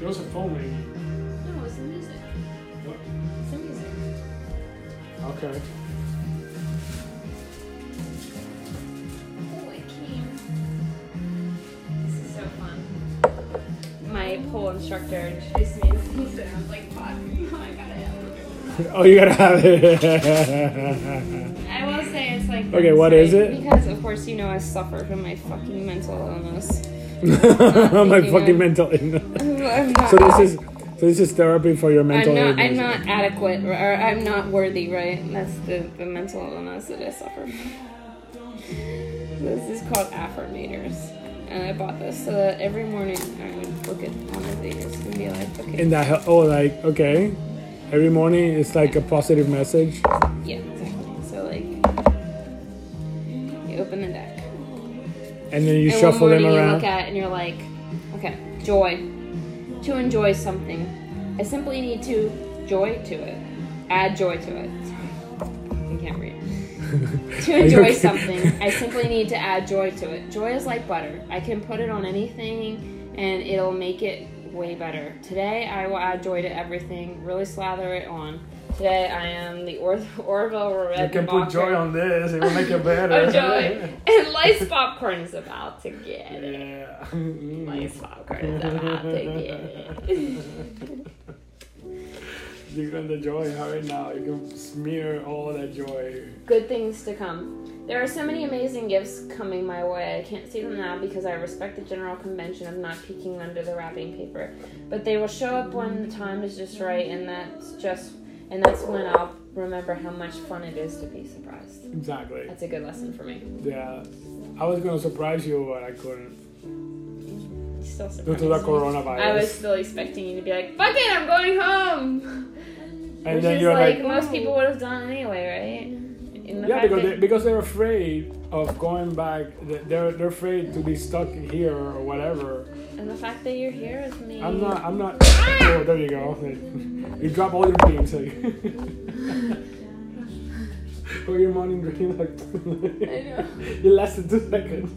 There was a phone ringing. No, it's the music. What? It's the music. Okay. Oh, it came. This is so fun. My pole instructor introduced me to the music, and I was like, fuck, I gotta have it. Oh, you gotta have it. Okay, what is it? Because, of course, you know I suffer from my fucking mental illness. My fucking of- mental illness. So this is so this is therapy for your mental I'm not, illness. I'm not adequate, or I'm not worthy, right? That's the, the mental illness that I suffer from. This is called affirmators. And I bought this so that every morning I would look at one of these and be like, okay, In that oh like okay, every morning it's like a positive message. yeah, open the deck. And then you and shuffle them you around. look at and you're like, okay, joy. To enjoy something, I simply need to joy to it. Add joy to it. Sorry, I can't read. to enjoy okay? something, I simply need to add joy to it. Joy is like butter. I can put it on anything and it'll make it way better. Today, I will add joy to everything, really slather it on. Today, I am the or- Orville You can put joy on this, it will make it better. of joy. And Lice Popcorn is about to get it. yeah. Mm-hmm. Lice Popcorn is about to get it. You can the joy right now. You can smear all that joy. Good things to come. There are so many amazing gifts coming my way. I can't see them now because I respect the general convention of not peeking under the wrapping paper. But they will show up when the time is just right, and that's just and that's when I'll remember how much fun it is to be surprised. Exactly. That's a good lesson for me. Yeah. I was gonna surprise you, but I couldn't Still due to the coronavirus. I was still expecting you to be like, "Fuck it, I'm going home." and Which then you're like, like, most people oh. would have done anyway, right? Yeah, because they, because they're afraid of going back. They're they're afraid to be stuck here or whatever. And the fact that you're here with me. I'm not. I'm not. Oh, there you go. You drop all your dreams. Like. oh, your morning dream. Like. I know. you lasted two seconds.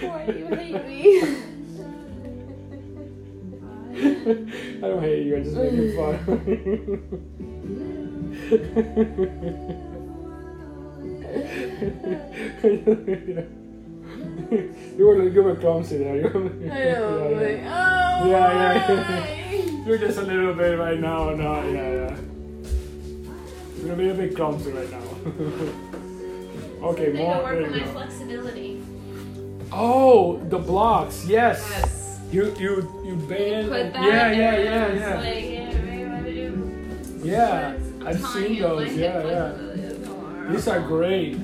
Why do you hate me? I don't hate you. I just make it fun. You were you were clumsy there. You were, I know. yeah, Like, yeah. oh. Yeah, yeah. why? You're just a little bit right now. No, yeah, yeah. You're a bit, a bit clumsy right now. okay, I more. work there on you my flexibility. Oh, the blocks. Yes. Yes. You you you bend. Put that. yeah, yeah, there, yeah, yeah. Like, yeah, right, what to do. Yeah, I'm I've seen those. Yeah, yeah. flexibility is going These are great.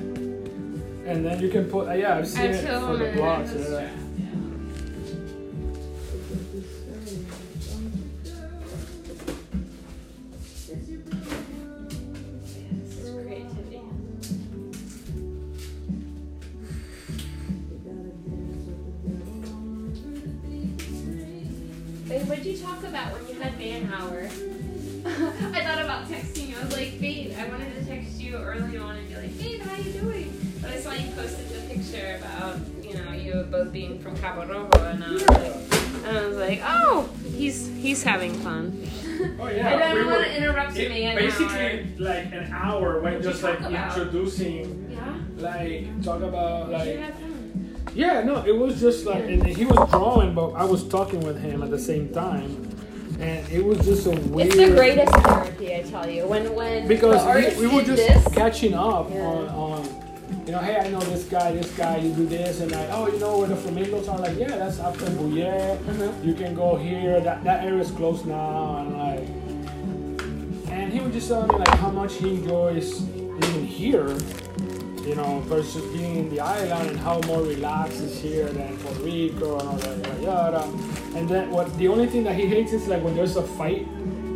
And then you can put. Uh, yeah, I've seen I it for the blocks. Yeah. You being from Cabo Rojo, and I was like, and I was like, oh, he's he's having fun. Oh I yeah. don't want to interrupt it- me an basically like an hour when just like about? introducing, Yeah. like talk about like. Yeah, no, it was just like, and he was drawing, but I was talking with him at the same time, and it was just a weird. It's the greatest therapy, I tell you. When when because the we, we were just this, catching up Yeah. on, on you know, hey, I know this guy, this guy, you do this, and like, oh, you know where the flamingos are? Like, yeah, that's after Bouillet. Uh-huh. You can go here. That that area is closed now, and like, and he was just telling me like how much he enjoys being here, you know, versus being in the island, and how more relaxed is here than Puerto Rico and all that yada yada. And then what? The only thing that he hates is like when there's a fight.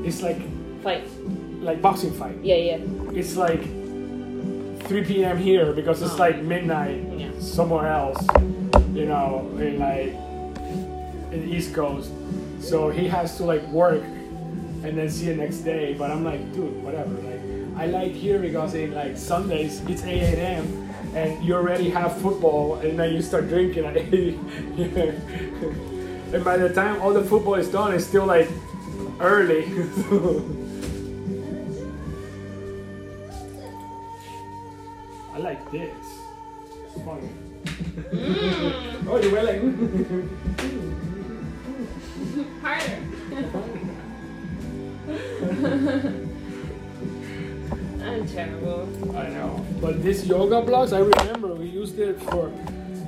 It's like Fight. like boxing fight. Yeah, yeah. It's like 3 p.m. here because it's Oh. like midnight Yeah. somewhere else, you know, in like in the East Coast. So he has to like work and then see you next day. But I'm like, dude, whatever. Like I like here because in like Sundays it's 8 a.m. and you already have football and then you start drinking at 8. and by the time all the football is done, it's still like early. I this. It's funny. Mm. oh, you're like. Harder. I'm terrible. I know. But this yoga blocks, I remember we used it for,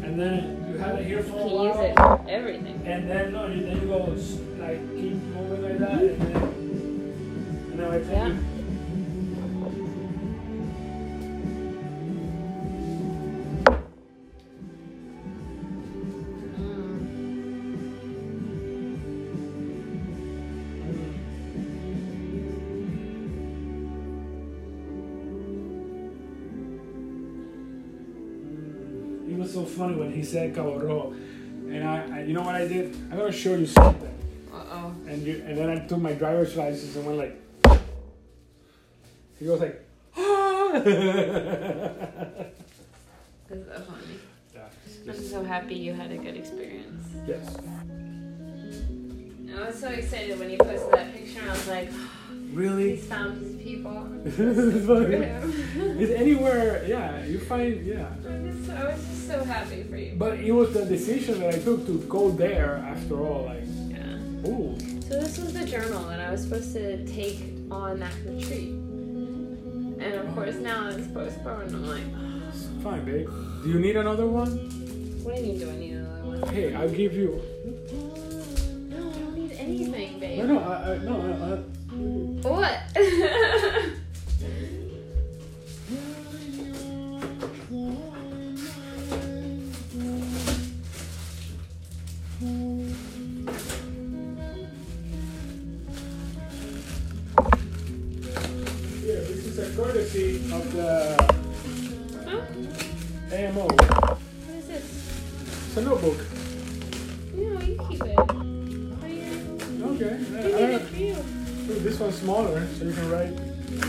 and then you had it here for a Can use while, it for everything. and then no, you, then you go like keep moving like that, and then, and then I think Yeah. Funny when he said Cabo Rojo, and I, I, you know what I did? I'm gonna show you something. Uh oh. And you, and then I took my driver's license and went like. He goes like. This is so funny. Yeah, I'm so happy you had a good experience. yes. I was so excited when you posted that picture. I was like, Really? he's found his people. It's For funny. It's anywhere, yeah. You find, yeah. I'm just, I was just so happy for you. But it was the decision that I took to go there after all. Like, Yeah. ooh, So this was the journal that I was supposed to take on that retreat. Mm-hmm. And of course now it's postponed. I'm like, it's fine, babe. Do you need another one? what do you mean do I need another one? Hey, I'll give you. No, I don't need anything, babe. No, no, I, I, no, I, I, What? Here, this is a courtesy of the huh? AMO. What is this? It's a notebook. Know. Smaller, so you can write.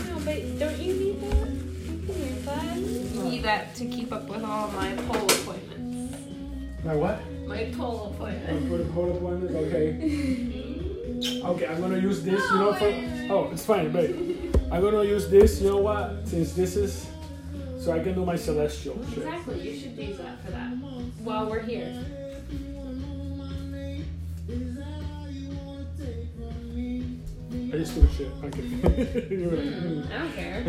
No, but don't you need that? You can use that. Need that to keep up with all my pole appointments. My what? My pole Oh, appointments. For the code appointment? Okay. Mm-hmm. Okay, I'm gonna use this, you know, for. Oh, it's fine, babe. I'm gonna use this, you know what? Since this is. So I can do my celestial shit. Exactly, you should use that for that while we're here. I just do shit. Okay. You were like. I don't care.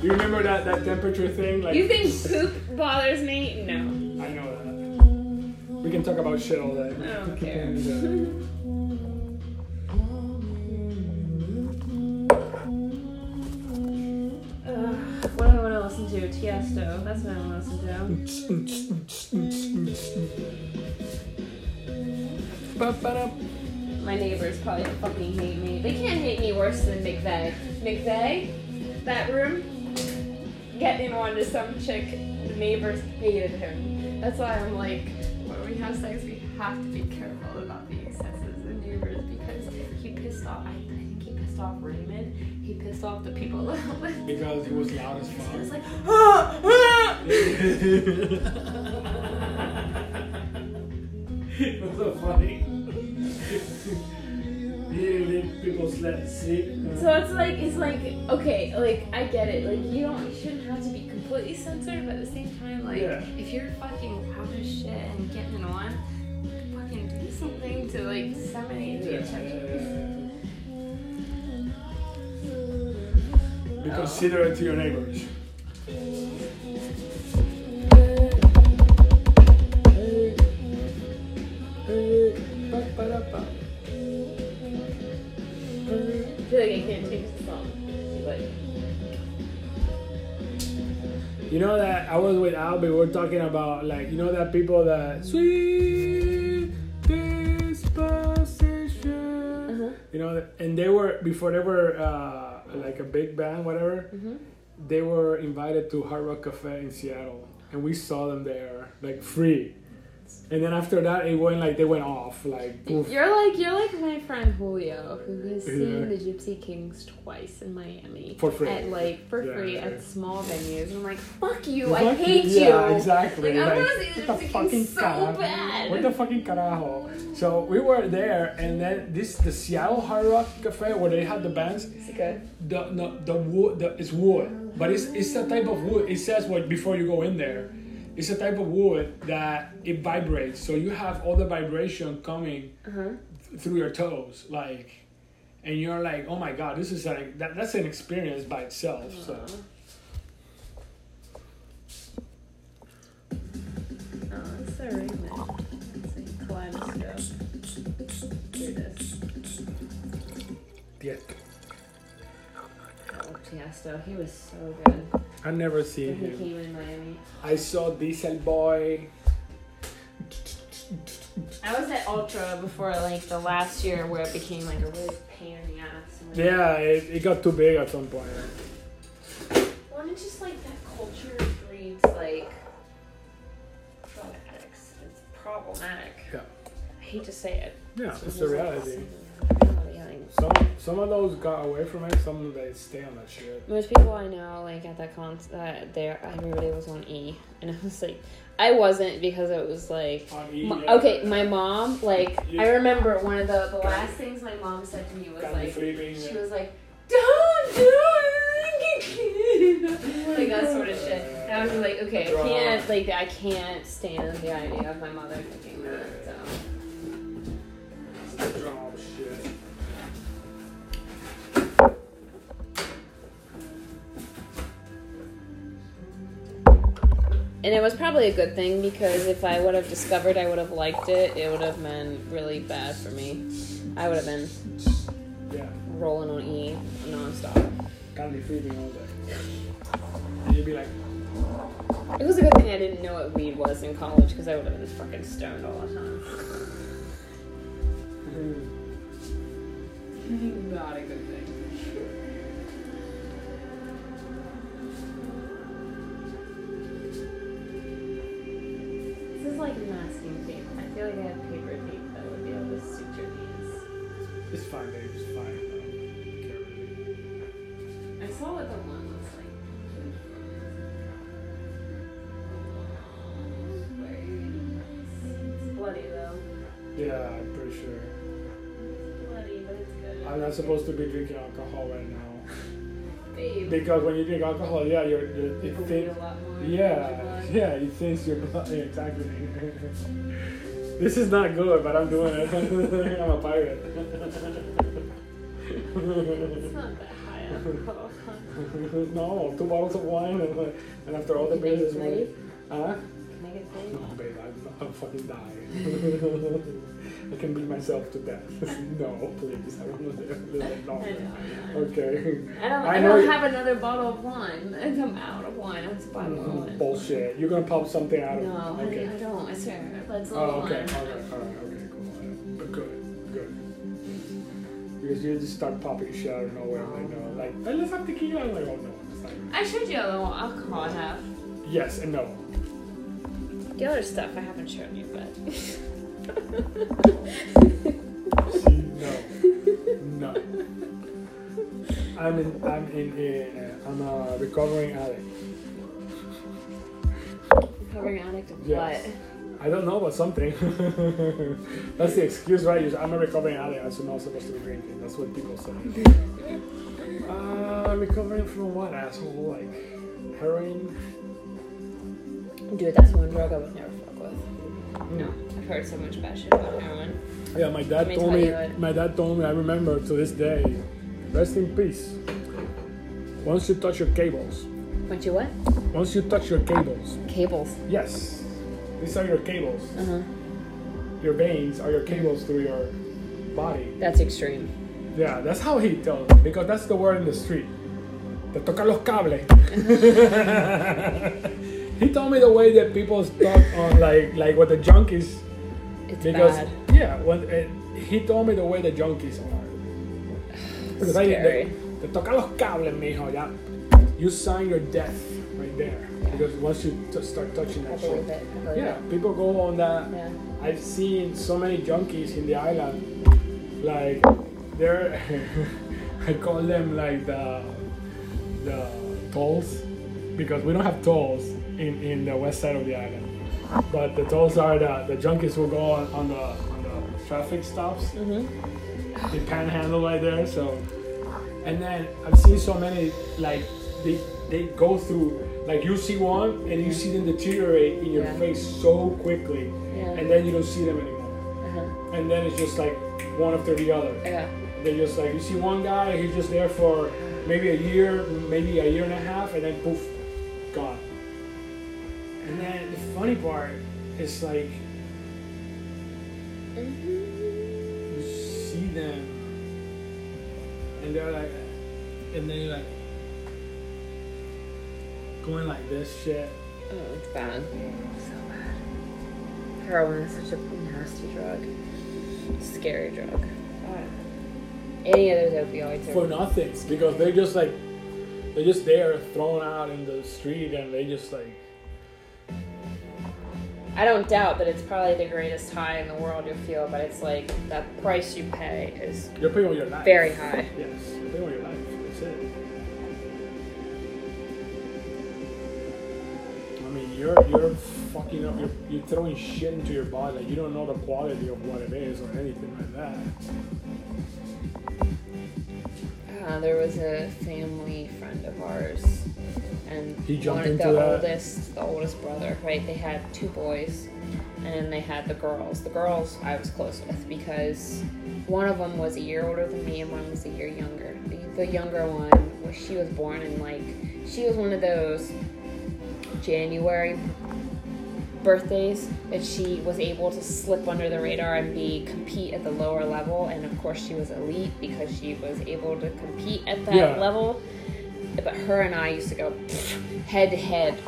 you remember that, that temperature thing? Like, You think poop bothers me? No. I know that. We can talk about shit all day. I don't care. And, uh, what do I want to listen to? Tiesto. That's what I want to listen to. My neighbors probably fucking hate me. They can't hate me worse than McVeigh. McVeigh, that room, getting in on to some chick. The neighbors hated him. That's why I'm like, when we have sex, we have to be careful about the excesses of neighbors because he pissed off. I think he pissed off Raymond. He pissed off the people that lived. Because he was loud as It fuck. was like, ah, ah. was so funny immediately people sleep. So it's like it's like okay, like I get it. Like you don't you shouldn't have to be completely censored, but at the same time, like yeah. if you're fucking out of shit and getting it on, fucking do something to like disseminate yeah. the attention. Be considerate to your neighbors. Ba, ba, da, ba feel like I can't the song. You know that I was with Albie. We're talking about like you know that people that sweet disposition. Uh-huh. You know, and they were before they were uh, like a big band, whatever. Mm-hmm. They were invited to Hard Rock Cafe in Seattle, and we saw them there like free. And then after that, it went like they went off like poof. You're like you're like my friend Julio, who has Yeah. seen the Gypsy Kings twice in Miami For free. at like for Yeah, free yeah. at small venues. And I'm like, fuck you, I Fuck hate you. Yeah, exactly. Like, I Like, want to see the what the Gypsy fucking Kings so carajo? bad. What the fucking carajo? So we were there, and then this the Seattle Hard Rock Cafe where they had the bands. Is it good? The no, the wood the, it's wood, but it's it's a type of wood. It says what before you go in there. It's a type of wood that it vibrates, so you have all the vibration coming Uh huh. through your toes, like, and you're like, oh my god, this is like that, that's an experience by itself. So Oh, it's so man. It's like kaleidoscope. Here it is. yeah, Oh, Tiesto, he was so good. I never When seen he him. came in Miami. I saw Dieselboy. I was at Ultra before like the last year where it became like a really pain in the ass. Yeah, it, it got too big at some point. Well, and it's just like that culture breeds like drug addicts. It's problematic. Yeah. I hate to say it. Yeah, It's it's the like Some some of those got away from it. Some of they stay on that shit. Most people I know, like at that con, uh, there everybody was on E, and I was like, I wasn't because it was like, On E, m- yeah. okay, my mom, like, Yeah. I remember one of the the last things my mom said to me was Candy like, flipping, she was like, don't do it, like that sort of shit. And I was like, okay, I can't, like, I can't stand the idea of my mother thinking that. So. And it was probably a good thing because if I would have discovered I would have liked it, it would have been really bad for me. I would have been Yeah, rolling on E nonstop. candy flipping all day. And you'd be like, It was a good thing I didn't know what weed was in college because I would have been fucking stoned all the time. Hmm. Not a good thing. Like masking tape. I feel like I have paper tape that would be able to suture these. it's fine, babe. It's fine. I care really. I saw what the one looks like. It's bloody though. Yeah, I'm pretty sure. It's bloody, but it's good. I'm not supposed to be drinking alcohol right now Babe. because when you drink alcohol, yeah, you're, you're it People thin- bleed a lot. Yeah, yeah, it thins your blood. Yeah, exactly. this is not good, but I'm doing it. I'm a pirate. It's not that high alcohol. no, two bottles of wine, and, uh, and after all the beers this morning. Huh? Can I get three? No, babe, I'm, I'm fucking dying. I can beat myself to death. no, please, I don't want to live that I long. know, I. Okay. I don't, I I don't have another bottle of wine. I'm out of wine. I'm just buying more wine. Bullshit. You're gonna pop something out of No, honey, Okay. I don't. I swear. Let's Oh, okay, wine. okay, alright, okay, cool. But good, good. Because you just start popping shit out of nowhere. I'm like, no, like, hey, let's have tequila. I'm like, oh no. I showed you all the alcohol I have. Yes and no. The other stuff I haven't shown you, but. See, no, no. I'm in, I'm in, a, I'm a recovering addict. Recovering addict of Yes. I don't know, but something. That's the excuse, right? I'm a recovering addict, so I'm not supposed to be drinking. That's what people say. Uh, recovering from what, asshole? Like heroin? Dude, that's one drug I would never fuck with. No, I've heard so much bad shit about heroin. Yeah, my dad me told me. My dad told me. I remember to this day. Rest in peace. Once you touch your cables, Once you what? once you touch your cables, Cables. yes, these are your cables. Uh huh. Your veins are your cables through your body. That's extreme. Yeah, that's how he tells me because that's the word in the street. Te toca los cables. he told me the way that people talk on like like what the junkies It's because bad. yeah when uh, he told me the way the junkies are. Because I- Scary. Te los cables, mijo. Ya, you sign your death right there. Because once you t- start touching that shit, it. Yeah, people go on that. Yeah. I've seen so many junkies in the island. Like they're, I call them like the the tolls because we don't have tolls in, in the west side of the island. But the tolls are the the junkies will go on, on the on the traffic stops. Mhm. They panhandle right there. So, and then I've seen so many like they they go through like you see one and you see them deteriorate in your Yeah. face so quickly Yeah. and then you don't see them anymore. Uh-huh. And then it's just like one after the other. Yeah. They just like you see one guy, he's just there for maybe a year, maybe a year and a half, and then poof, gone. And then the funny part is like you see them, and they're like, and then you're like going like this shit. Oh, it's bad. So bad. Heroin is such a nasty drug. Scary drug. God. Any of those opioids are for nothing because they're just like they're just there thrown out in the street and they just like I don't doubt that it's probably the greatest high in the world you feel, but it's like the price you pay is you're paying with your life. very high. Yes, you're paying with your life. That's it. I mean, you're you're fucking up. You're, you're throwing shit into your body. Like you don't know the quality of what it is or anything like that. Uh, there was a family friend of ours, and He jumped into the that? oldest, the oldest brother. Right, they had two boys, and then they had the girls. The girls I was close with because one of them was a year older than me, and one was a year younger. The, the younger one, was she was born in like she was one of those January birthdays that she was able to slip under the radar and be compete at the lower level and of course she was elite because she was able to compete at that Yeah. level but her and I used to go head to head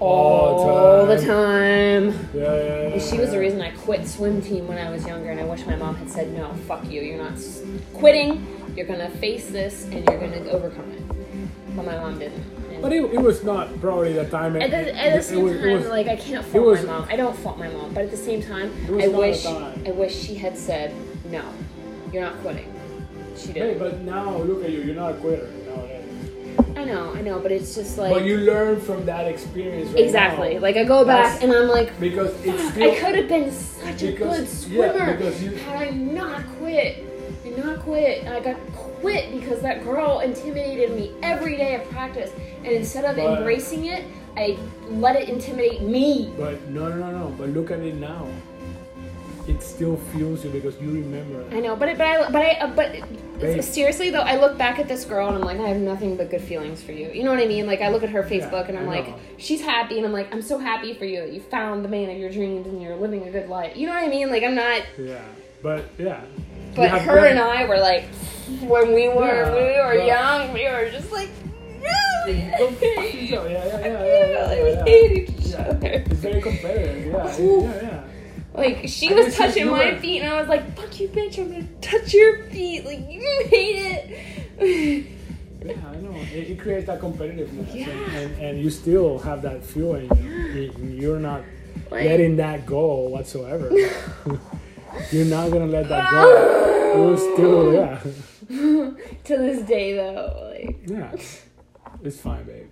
All all the time. Yeah, yeah, yeah. She was the reason I quit swim team when I was younger, and I wish my mom had said, "No, fuck you. You're not quitting. You're gonna face this, and you're gonna overcome it." But my mom didn't. And But it, it was not probably the time. at the, it- at the same was- it time, was- like I can't fault was- my mom. I don't fault my mom, but at the same time, I wish time. I wish she had said, "No, you're not quitting." She didn't. but now look at you. You're not a quitter nowadays. I know, I know, but it's just like but you learn from that experience. Right exactly. now. Like I go back That's- and I'm like, because it's still. I could have been such a good swimmer because you- had I not quit. And not quit. And I got quit because that girl intimidated me every day of practice. And instead of But- embracing it, I let it intimidate me. But no, no, no, no. But look at it now. It still fuels you because you remember. I know, but it, but I but I uh, but Babe. seriously though, I look back at this girl and I'm like, I have nothing but good feelings for you. You know what I mean? Like I look at her Facebook and I'm like, she's happy, and I'm like, I'm so happy for you that you found the man of your dreams and you're living a good life. You know what I mean? Like I'm not. Yeah. But yeah. But her and I were like, when we were Yeah, when we were but- young, we were just like, no. Go fuck yourself. Yeah, yeah, yeah, yeah, yeah, yeah, we yeah. hated each Yeah. other. It's very competitive. Yeah, yeah, yeah. Like she was touching my were- feet, and I was like, "Fuck you, bitch! I'm gonna touch your feet. Like you hate it." Yeah, I know. It, it creates that competitiveness, Yeah. and, and, and you still have that fuel you. You- You're not Like- letting that go whatsoever. You're not gonna let that go. You're still, yeah, to this day, though, like, yeah. It's fine, babe.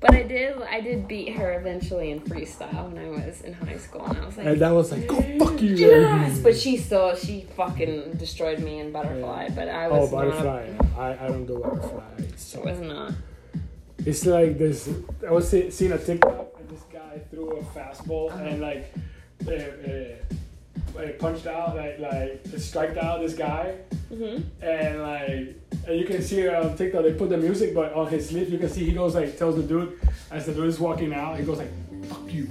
But I did, I did beat her eventually in freestyle when I was in high school, and I was like, And that was like, go fuck you. yes. But she still, she fucking destroyed me in butterfly. But I Oh, was not. butterfly. I, I don't do butterfly. It's, I was not. it's like this. I was seeing a TikTok and this guy threw a fastball Uh-huh. and like uh, uh, uh, punched out, like like striked out this guy. hmm and like and you can see on TikTok they put the music but on his sleeve you can see he goes like tells the dude as the dude is walking out he goes like fuck you